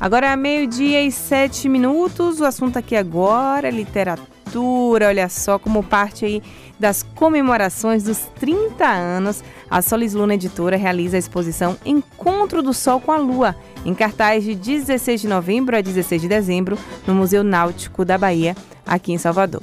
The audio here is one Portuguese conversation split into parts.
Agora meio-dia e sete minutos. O assunto aqui agora é literatura. Olha só como parte aí das comemorações dos 30 anos, a Solis Luna Editora realiza a exposição Encontro do Sol com a Lua, em cartaz de 16 de novembro a 16 de dezembro, no Museu Náutico da Bahia, aqui em Salvador.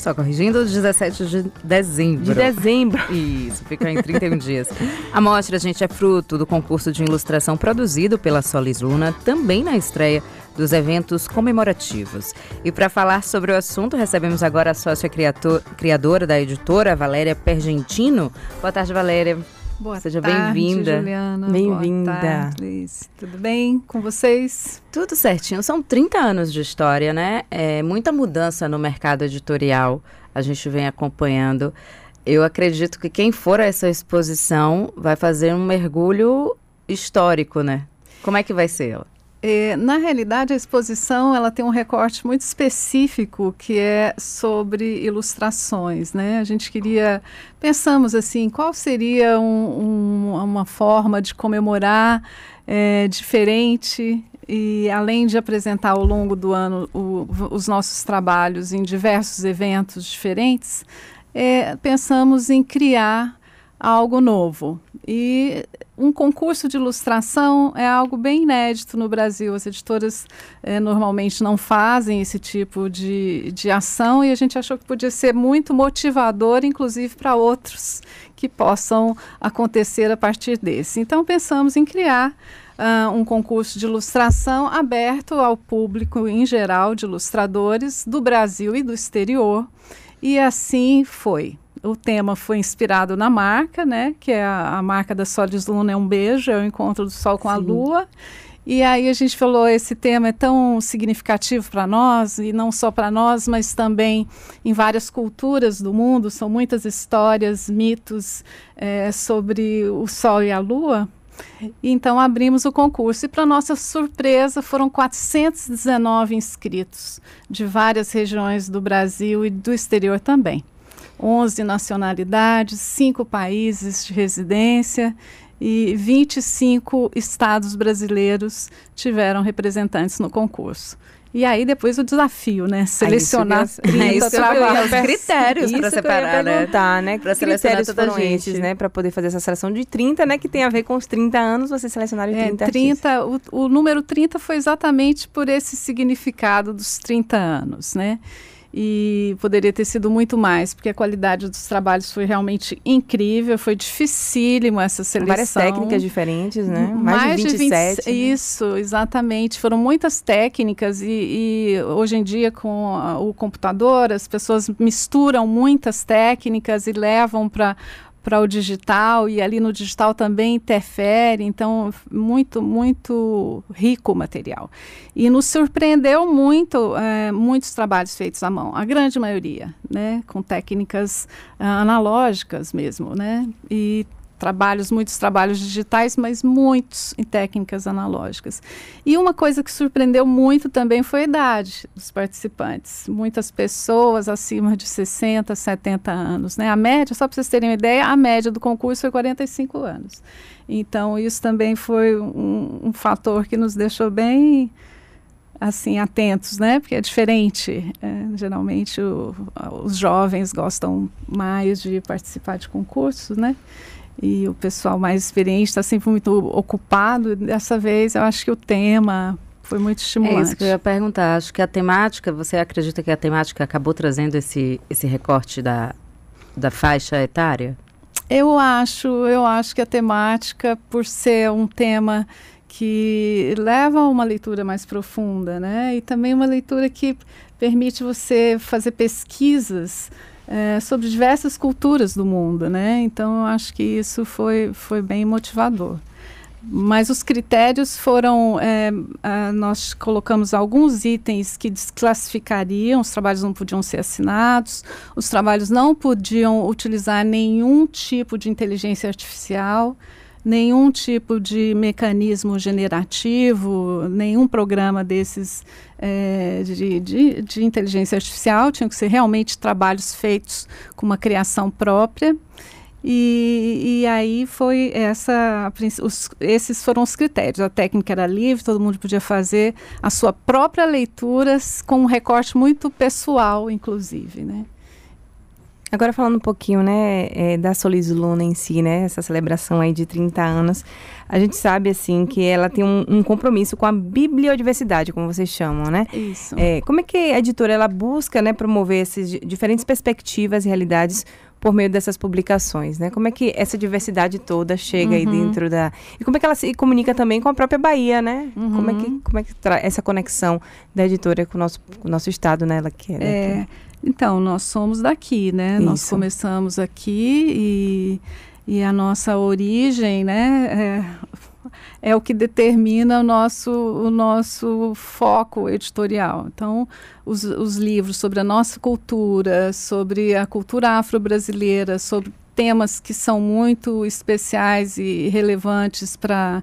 Só corrigindo, 17 de dezembro. De dezembro. Isso, fica em 31 dias. A mostra, gente, é fruto do concurso de ilustração produzido pela Solis Luna, também na estreia dos eventos comemorativos. E para falar sobre o assunto, recebemos agora a sócia criadora da editora, Valéria Pergentino. Boa tarde, Valéria. Boa Seja bem-vinda. Juliana. Bem-vinda. Tudo bem com vocês? Tudo certinho. São 30 anos de história, né? É muita mudança no mercado editorial. A gente vem acompanhando. Eu acredito que quem for a essa exposição vai fazer um mergulho histórico, né? Como é que vai ser ela? É, na realidade, a exposição ela tem um recorte muito específico que é sobre ilustrações, né? A gente queria, pensamos assim, qual seria um, um, uma forma de comemorar é, diferente e além de apresentar ao longo do ano o, os nossos trabalhos em diversos eventos diferentes, é, pensamos em criar algo novo. E um concurso de ilustração é algo bem inédito no Brasil. As editoras eh, normalmente não fazem esse tipo de, de ação e a gente achou que podia ser muito motivador, inclusive para outros que possam acontecer a partir desse. Então pensamos em criar uh, um concurso de ilustração aberto ao público em geral de ilustradores do Brasil e do exterior. E assim foi. O tema foi inspirado na marca, né? Que é a, a marca da Solis Luna é um beijo, é o encontro do sol com Sim. a lua. E aí a gente falou, esse tema é tão significativo para nós, e não só para nós, mas também em várias culturas do mundo, são muitas histórias, mitos é, sobre o Sol e a Lua. Então abrimos o concurso e para nossa surpresa foram 419 inscritos de várias regiões do Brasil e do exterior também. 11 nacionalidades, 5 países de residência e 25 estados brasileiros tiveram representantes no concurso. E aí depois o desafio, né? Selecionar isso 30 é isso trabalhos. critérios para separar, né? né? Para selecionar toda gente. né? Para poder fazer essa seleção de 30, né? Que tem a ver com os 30 anos, você selecionaram 30 é, 30 o, o número 30 foi exatamente por esse significado dos 30 anos, né? E poderia ter sido muito mais, porque a qualidade dos trabalhos foi realmente incrível, foi dificílimo essa seleção. Várias técnicas diferentes, né? Mais, Mais de 27. De 20, né? Isso, exatamente. Foram muitas técnicas e, e hoje em dia com a, o computador as pessoas misturam muitas técnicas e levam para para o digital e ali no digital também interfere, então muito, muito rico o material. E nos surpreendeu muito, é, muitos trabalhos feitos à mão, a grande maioria, né, com técnicas uh, analógicas mesmo, né, e trabalhos, muitos trabalhos digitais, mas muitos em técnicas analógicas. E uma coisa que surpreendeu muito também foi a idade dos participantes. Muitas pessoas acima de 60, 70 anos. Né? A média, só para vocês terem uma ideia, a média do concurso foi 45 anos. Então, isso também foi um, um fator que nos deixou bem assim atentos, né? Porque é diferente. É, geralmente o, os jovens gostam mais de participar de concursos, né? E o pessoal mais experiente está sempre muito ocupado. Dessa vez, eu acho que o tema foi muito estimulante. É isso que eu ia perguntar. Acho que a temática, você acredita que a temática acabou trazendo esse, esse recorte da, da faixa etária? Eu acho, eu acho que a temática, por ser um tema que leva a uma leitura mais profunda, né? E também uma leitura que permite você fazer pesquisas é, sobre diversas culturas do mundo, né? Então eu acho que isso foi, foi bem motivador. Mas os critérios foram, é, nós colocamos alguns itens que desclassificariam, os trabalhos não podiam ser assinados, os trabalhos não podiam utilizar nenhum tipo de inteligência artificial, nenhum tipo de mecanismo generativo, nenhum programa desses é, de, de, de, inteligência artificial, tinham que ser realmente trabalhos feitos com uma criação própria. E, e aí foi essa, os, esses foram os critérios. A técnica era livre, todo mundo podia fazer a sua própria leitura com um recorte muito pessoal, inclusive, né? Agora falando um pouquinho, né, é, da Solis Luna em si, né, essa celebração aí de 30 anos, a gente sabe, assim, que ela tem um, um compromisso com a bibliodiversidade, como vocês chamam, né? Isso. É, como é que a editora, ela busca, né, promover essas diferentes perspectivas e realidades por meio dessas publicações, né? Como é que essa diversidade toda chega uhum. aí dentro da e como é que ela se comunica também com a própria Bahia, né? Uhum. Como é que como é que essa conexão da editora com o nosso com o nosso estado, né? Ela quer. É, então nós somos daqui, né? Isso. Nós começamos aqui e e a nossa origem, né? É, é o que determina o nosso, o nosso foco editorial. Então, os, os livros sobre a nossa cultura, sobre a cultura afro-brasileira, sobre temas que são muito especiais e relevantes para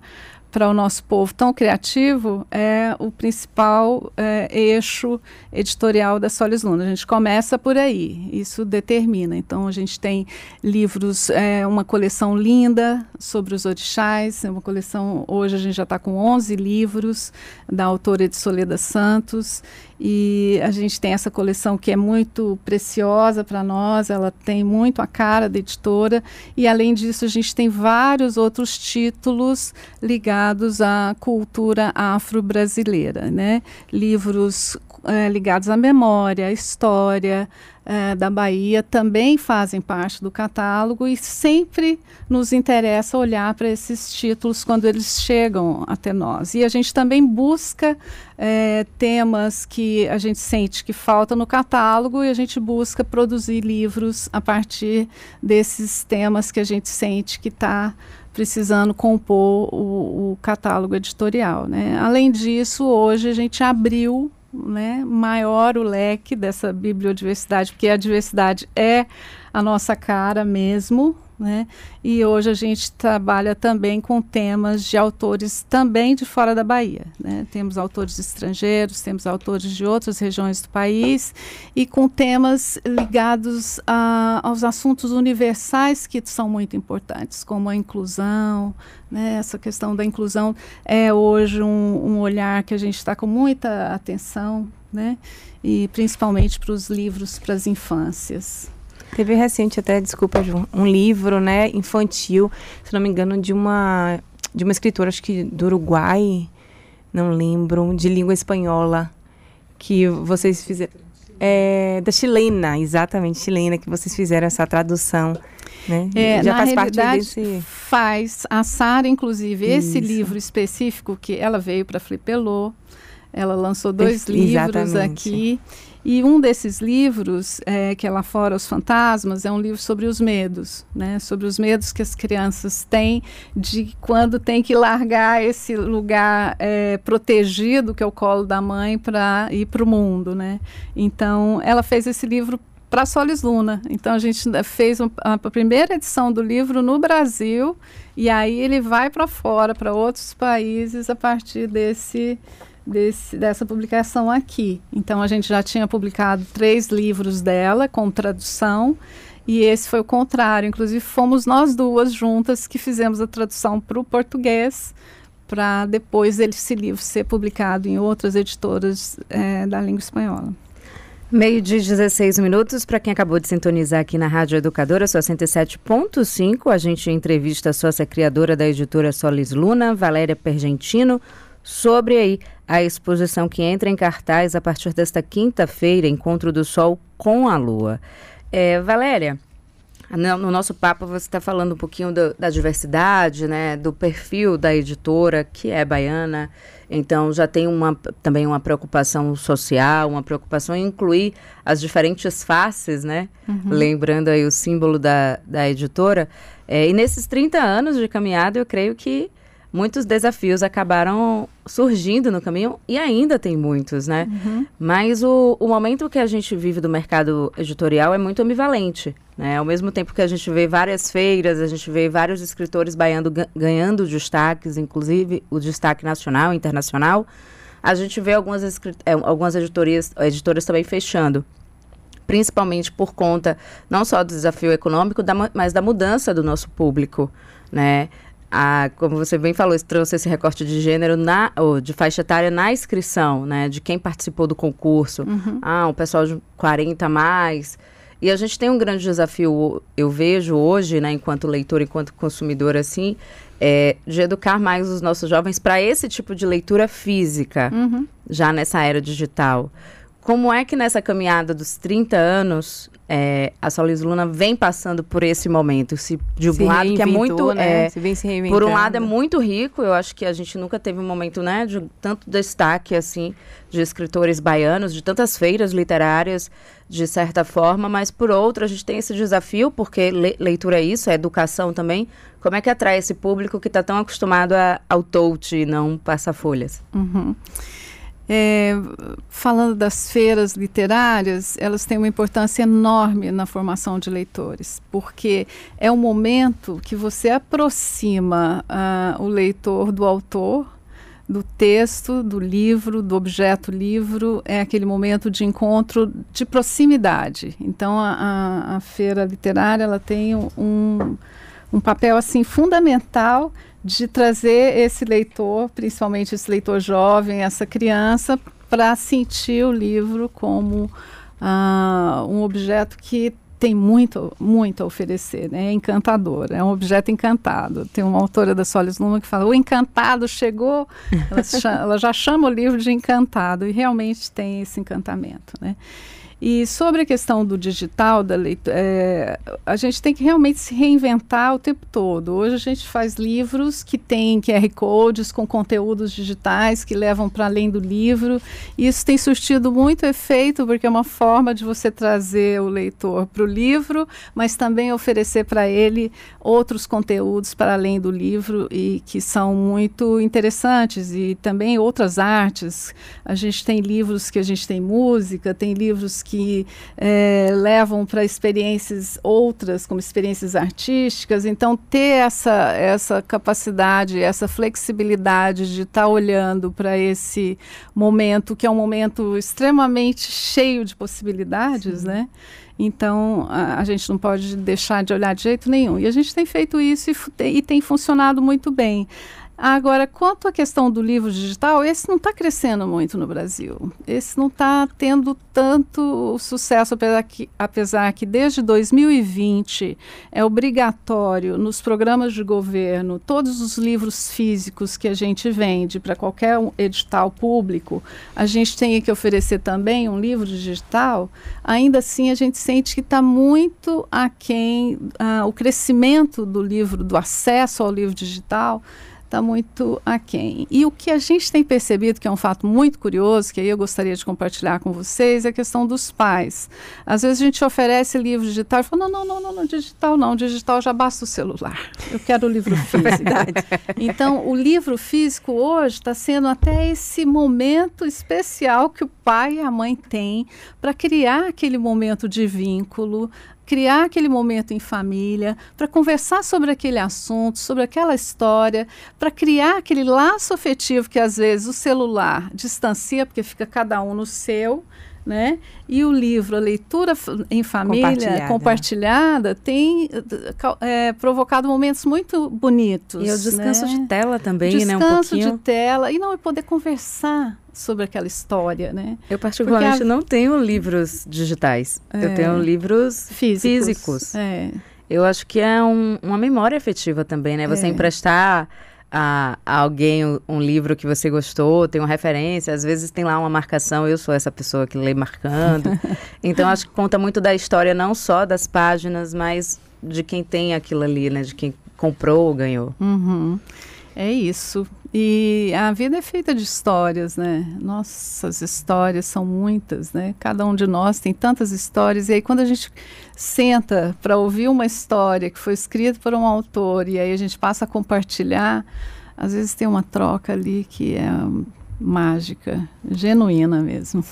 para o nosso povo tão criativo é o principal é, eixo editorial da Solis Luna. A gente começa por aí, isso determina. Então, a gente tem livros, é, uma coleção linda sobre os orixás, é uma coleção, hoje a gente já está com 11 livros, da autora de Soleda Santos, e a gente tem essa coleção que é muito preciosa para nós, ela tem muito a cara da editora, e além disso, a gente tem vários outros títulos ligados à cultura afro-brasileira, né? Livros é, ligados à memória, à história, é, da Bahia também fazem parte do catálogo e sempre nos interessa olhar para esses títulos quando eles chegam até nós. E a gente também busca é, temas que a gente sente que falta no catálogo e a gente busca produzir livros a partir desses temas que a gente sente que está precisando compor o, o, catálogo editorial. Né? Além disso, hoje a gente abriu né, maior o leque dessa bibliodiversidade, porque a diversidade é a nossa cara mesmo, né? E hoje a gente trabalha também com temas de autores também de fora da Bahia. Né? Temos autores estrangeiros, temos autores de outras regiões do país e com temas ligados a, aos assuntos universais que são muito importantes, como a inclusão. Né? Essa questão da inclusão é hoje um, um olhar que a gente está com muita atenção, né? e principalmente para os livros para as infâncias. Teve recente até, desculpa, João, um livro, né, infantil, se não me engano, de uma de uma escritora, acho que do Uruguai, não lembro, de língua espanhola, que vocês fizeram. É, da chilena, exatamente, chilena, que vocês fizeram essa tradução. Né? É, Já faz parte desse. Faz. A Sara, inclusive, Isso. esse livro específico que ela veio para Flipelô, ela lançou dois Ex livros exatamente. aqui. E um desses livros, é, que é Lá Fora os Fantasmas, é um livro sobre os medos, né? Sobre os medos que as crianças têm de quando tem que largar esse lugar é, protegido, que é o colo da mãe, para ir para o mundo, né? Então, ela fez esse livro para Solis Luna. Então a gente fez a, a, primeira edição do livro no Brasil e aí ele vai para fora, para outros países a partir desse desse, dessa publicação aqui. Então, a gente já tinha publicado três livros dela com tradução. E esse foi o contrário. Inclusive, fomos nós duas juntas que fizemos a tradução para o português, para depois esse livro ser publicado em outras editoras é, da língua espanhola. Meio de 16 minutos, para quem acabou de sintonizar aqui na Rádio Educadora, sua 107.5, a gente entrevista a sócia criadora da editora Solis Luna, Valéria Pergentino, sobre aí a exposição que entra em cartaz a partir desta quinta-feira, Encontro do Sol com a Lua. É, Valéria, no nosso papo você está falando um pouquinho do, da diversidade, né, do perfil da editora, que é baiana, então já tem uma, também uma preocupação social, uma preocupação em incluir as diferentes faces, né, uhum. lembrando aí o símbolo da, da editora. É, e nesses 30 anos de caminhada, eu creio que muitos desafios acabaram surgindo no caminho e ainda tem muitos, né? Uhum. Mas o, o momento que a gente vive do mercado editorial é muito ambivalente, né? Ao mesmo tempo que a gente vê várias feiras, a gente vê vários escritores baiando, ganhando destaques, inclusive o destaque nacional e internacional, a gente vê algumas, é, algumas editorias, editoras também fechando. principalmente por conta não só do desafio econômico, da, mas da mudança do nosso público, né? A, como você bem falou, trouxe esse recorte de gênero na, ou de faixa etária na inscrição, né? De quem participou do concurso. Uhum. Ah, um pessoal de 40 a mais. E a gente tem um grande desafio, eu vejo hoje, né, enquanto leitor, enquanto consumidor, assim, é, de educar mais os nossos jovens para esse tipo de leitura física, uhum. já nessa era digital. Como é que nessa caminhada dos 30 anos é, a Solis Luna vem passando por esse momento? Se de um lado que é muito, né? é, se vem se por um lado é muito rico. Eu acho que a gente nunca teve um momento, né, de tanto destaque assim de escritores baianos, de tantas feiras literárias, de certa forma. Mas por outro, a gente tem esse desafio porque le leitura é isso, é educação também. Como é que atrai esse público que está tão acostumado a, ao touch e não passar folhas? Uhum. É, falando das feiras literárias, elas têm uma importância enorme na formação de leitores, porque é o momento que você aproxima uh, o leitor do autor, do texto, do livro, do objeto livro, é aquele momento de encontro de proximidade. Então, a, a, a feira literária ela tem um, um papel assim fundamental de trazer esse leitor, principalmente esse leitor jovem, essa criança, para sentir o livro como uh, um objeto que tem muito, muito a oferecer, né? é encantador, é um objeto encantado. Tem uma autora da Solis Luma que fala, o encantado chegou, ela, chama, ela já chama o livro de encantado, e realmente tem esse encantamento. Né? E sobre a questão do digital, da leitura, é, a gente tem que realmente se reinventar o tempo todo. Hoje a gente faz livros que têm QR codes com conteúdos digitais que levam para além do livro. Isso tem surtido muito efeito, porque é uma forma de você trazer o leitor para o livro, mas também oferecer para ele outros conteúdos para além do livro e que são muito interessantes. E também outras artes. A gente tem livros que a gente tem música, tem livros que é, levam para experiências outras, como experiências artísticas. Então, ter essa, essa capacidade, essa flexibilidade de estar tá olhando para esse momento, que é um momento extremamente cheio de possibilidades, Sim. né? Então, a, a, gente não pode deixar de olhar de jeito nenhum. E a gente tem feito isso e, e tem funcionado muito bem. Agora, quanto à questão do livro digital, esse não está crescendo muito no Brasil. Esse não está tendo tanto sucesso, apesar que, apesar que desde 2020 é obrigatório nos programas de governo todos os livros físicos que a gente vende para qualquer edital público, a gente tem que oferecer também um livro digital. Ainda assim, a gente sente que está muito aquém uh, o crescimento do livro, do acesso ao livro digital está muito aquém. E o que a gente tem percebido, que é um fato muito curioso, que aí eu gostaria de compartilhar com vocês, é a questão dos pais. Às vezes a gente oferece livro digital e fala, não, não, não, não, digital não, digital já basta o celular. Eu quero o livro físico. então, o livro físico hoje está sendo até esse momento especial que o pai e a mãe têm para criar aquele momento de vínculo, criar aquele momento em família, para conversar sobre aquele assunto, sobre aquela história, para criar aquele laço afetivo que às vezes o celular distancia, porque fica cada um no seu. Né? E o livro, a leitura em família compartilhada, compartilhada tem é, provocado momentos muito bonitos. E o descanso né? de tela também, descanso né? Um pouquinho. de tela e não poder conversar sobre aquela história, né? Eu particularmente a... não tenho livros digitais. É. Eu tenho livros físicos. físicos. É. Eu acho que é um, uma memória afetiva também, né? Você é. emprestar a, a, alguém um, livro que você gostou, tem uma referência, às vezes tem lá uma marcação, eu sou essa pessoa que lê marcando. então acho que conta muito da história, não só das páginas, mas de quem tem aquilo ali, né? De quem comprou ou ganhou. Uhum. É isso. E a vida é feita de histórias, né? Nossas histórias são muitas, né? Cada um de nós tem tantas histórias. E aí, quando a gente senta para ouvir uma história que foi escrita por um autor e aí a gente passa a compartilhar, às vezes tem uma troca ali que é mágica, genuína mesmo.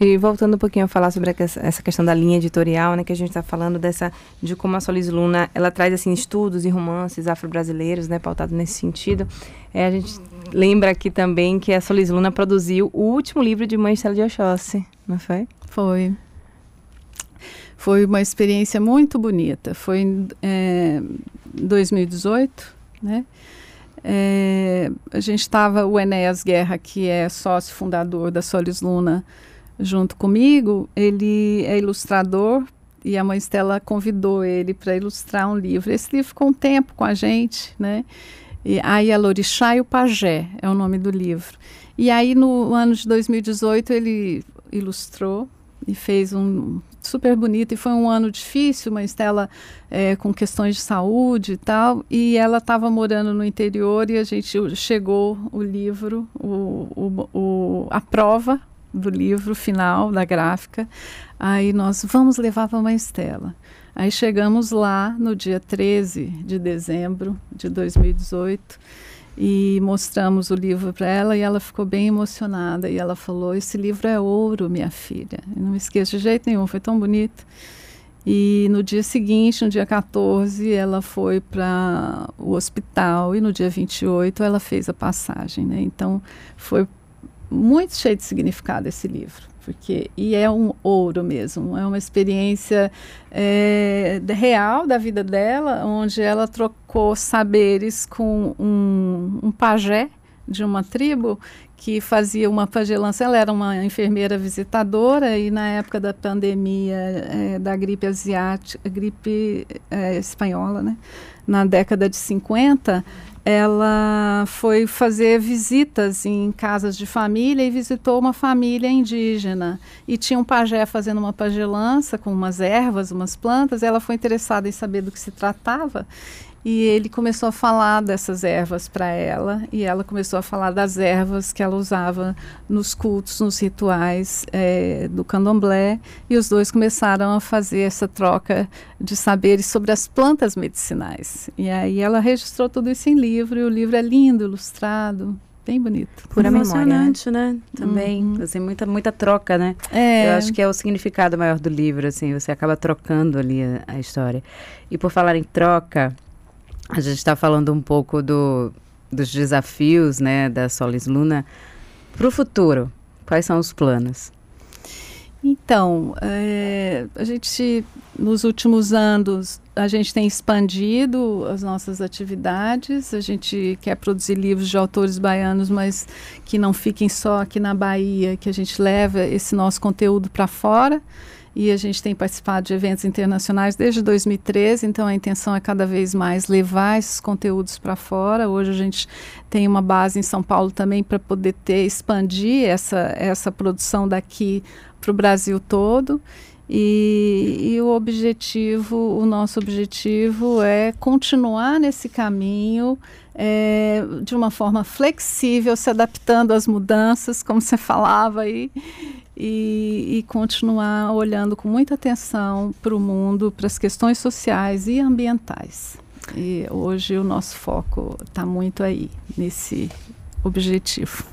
E voltando um pouquinho a falar sobre essa questão da linha editorial, né, que a gente está falando dessa de como a Solis Luna ela traz assim estudos e romances afro-brasileiros, né, pautado nesse sentido. É, a gente lembra aqui também que a Solis Luna produziu o último livro de Estela de Oxóssi, não foi? Foi. Foi uma experiência muito bonita. Foi em é, 2018, né? É, a gente estava, o Enéas Guerra, que é sócio fundador da Solis Luna, junto comigo, ele é ilustrador e a mãe Estela convidou ele para ilustrar um livro. Esse livro ficou um tempo com a gente, né? E aí a Lorixá e o Pajé é o nome do livro. E aí no ano de 2018 ele ilustrou e fez um super bonito e foi um ano difícil, uma Estela é, com questões de saúde e tal e ela estava morando no interior e a gente chegou o livro, o, o, o, a prova do livro final da gráfica. Aí nós vamos levar para uma Estela. Aí chegamos lá no dia 13 de dezembro de 2018 e mostramos o livro para ela e ela ficou bem emocionada e ela falou: "Esse livro é ouro, minha filha". Eu não me esqueço de jeito nenhum, foi tão bonito. E no dia seguinte, no dia 14, ela foi para o hospital e no dia 28 ela fez a passagem, né? Então foi muito cheio de significado esse livro, porque e é um ouro mesmo, é uma experiência é, real da vida dela, onde ela trocou saberes com um, um pajé de uma tribo que fazia uma pagelança. Ela era uma enfermeira visitadora e na época da pandemia é, da gripe asiática, gripe é, espanhola, né? Na década de 50, ela foi fazer visitas em casas de família e visitou uma família indígena. E tinha um pajé fazendo uma pagelança com umas ervas, umas plantas. Ela foi interessada em saber do que se tratava e ele começou a falar dessas ervas para ela, e ela começou a falar das ervas que ela usava nos cultos, nos rituais é, do candomblé, e os dois começaram a fazer essa troca de saberes sobre as plantas medicinais. E aí ela registrou tudo isso em livro, e o livro é lindo, ilustrado, bem bonito. Pura emocionante, memória, né? Também, uhum. assim, muita, muita troca, né? É. Eu acho que é o significado maior do livro, assim, você acaba trocando ali a, a história. E por falar em troca, a gente está falando um pouco do, dos desafios né, da Solis Luna. Para o futuro, quais são os planos? Então, é, a gente, nos últimos anos, a gente tem expandido as nossas atividades. A gente quer produzir livros de autores baianos, mas que não fiquem só aqui na Bahia, que a gente leva esse nosso conteúdo para fora e a gente tem participado de eventos internacionais desde 2013, então a intenção é cada vez mais levar esses conteúdos para fora. Hoje a gente tem uma base em São Paulo também para poder ter, expandir essa, essa produção daqui para o Brasil todo. E, e, o objetivo, o nosso objetivo é continuar nesse caminho é, de uma forma flexível, se adaptando às mudanças, como você falava aí, e, e continuar olhando com muita atenção para o mundo, para as questões sociais e ambientais. E hoje o nosso foco está muito aí, nesse objetivo.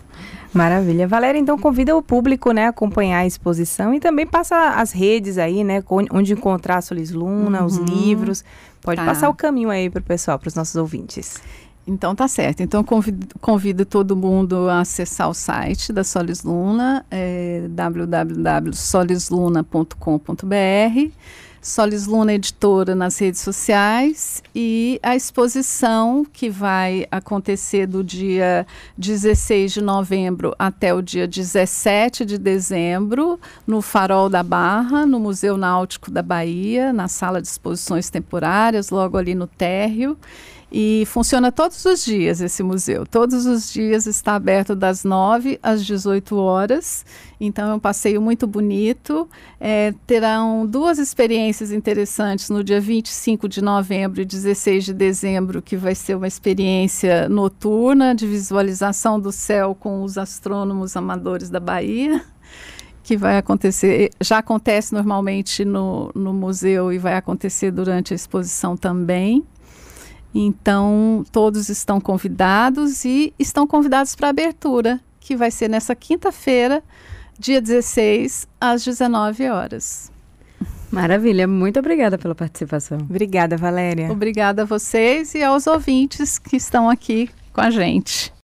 Maravilha. Valéria, então convida o público, né, a acompanhar a exposição e também passa as redes aí, né, onde encontrar a Solis Luna, uhum. os livros. Pode tá. passar o caminho aí para o pessoal, para os nossos ouvintes. Então tá certo. Então convido, convido, todo mundo a acessar o site da Solis Luna, é, www.solisluna.com.br, Solis Luna Editora nas redes sociais e a exposição que vai acontecer do dia 16 de novembro até o dia 17 de dezembro no Farol da Barra, no Museu Náutico da Bahia, na sala de exposições temporárias, logo ali no térreo. E funciona todos os dias esse museu. Todos os dias está aberto das 9 às 18 horas. Então é um passeio muito bonito. É, terão duas experiências interessantes no dia 25 de novembro e 16 de dezembro, que vai ser uma experiência noturna de visualização do céu com os astrônomos amadores da Bahia que vai acontecer, já acontece normalmente no, no museu e vai acontecer durante a exposição também. Então, todos estão convidados e estão convidados para a abertura, que vai ser nessa quinta-feira, dia 16, às 19 horas. Maravilha, muito obrigada pela participação. Obrigada, Valéria. Obrigada a vocês e aos ouvintes que estão aqui com a gente.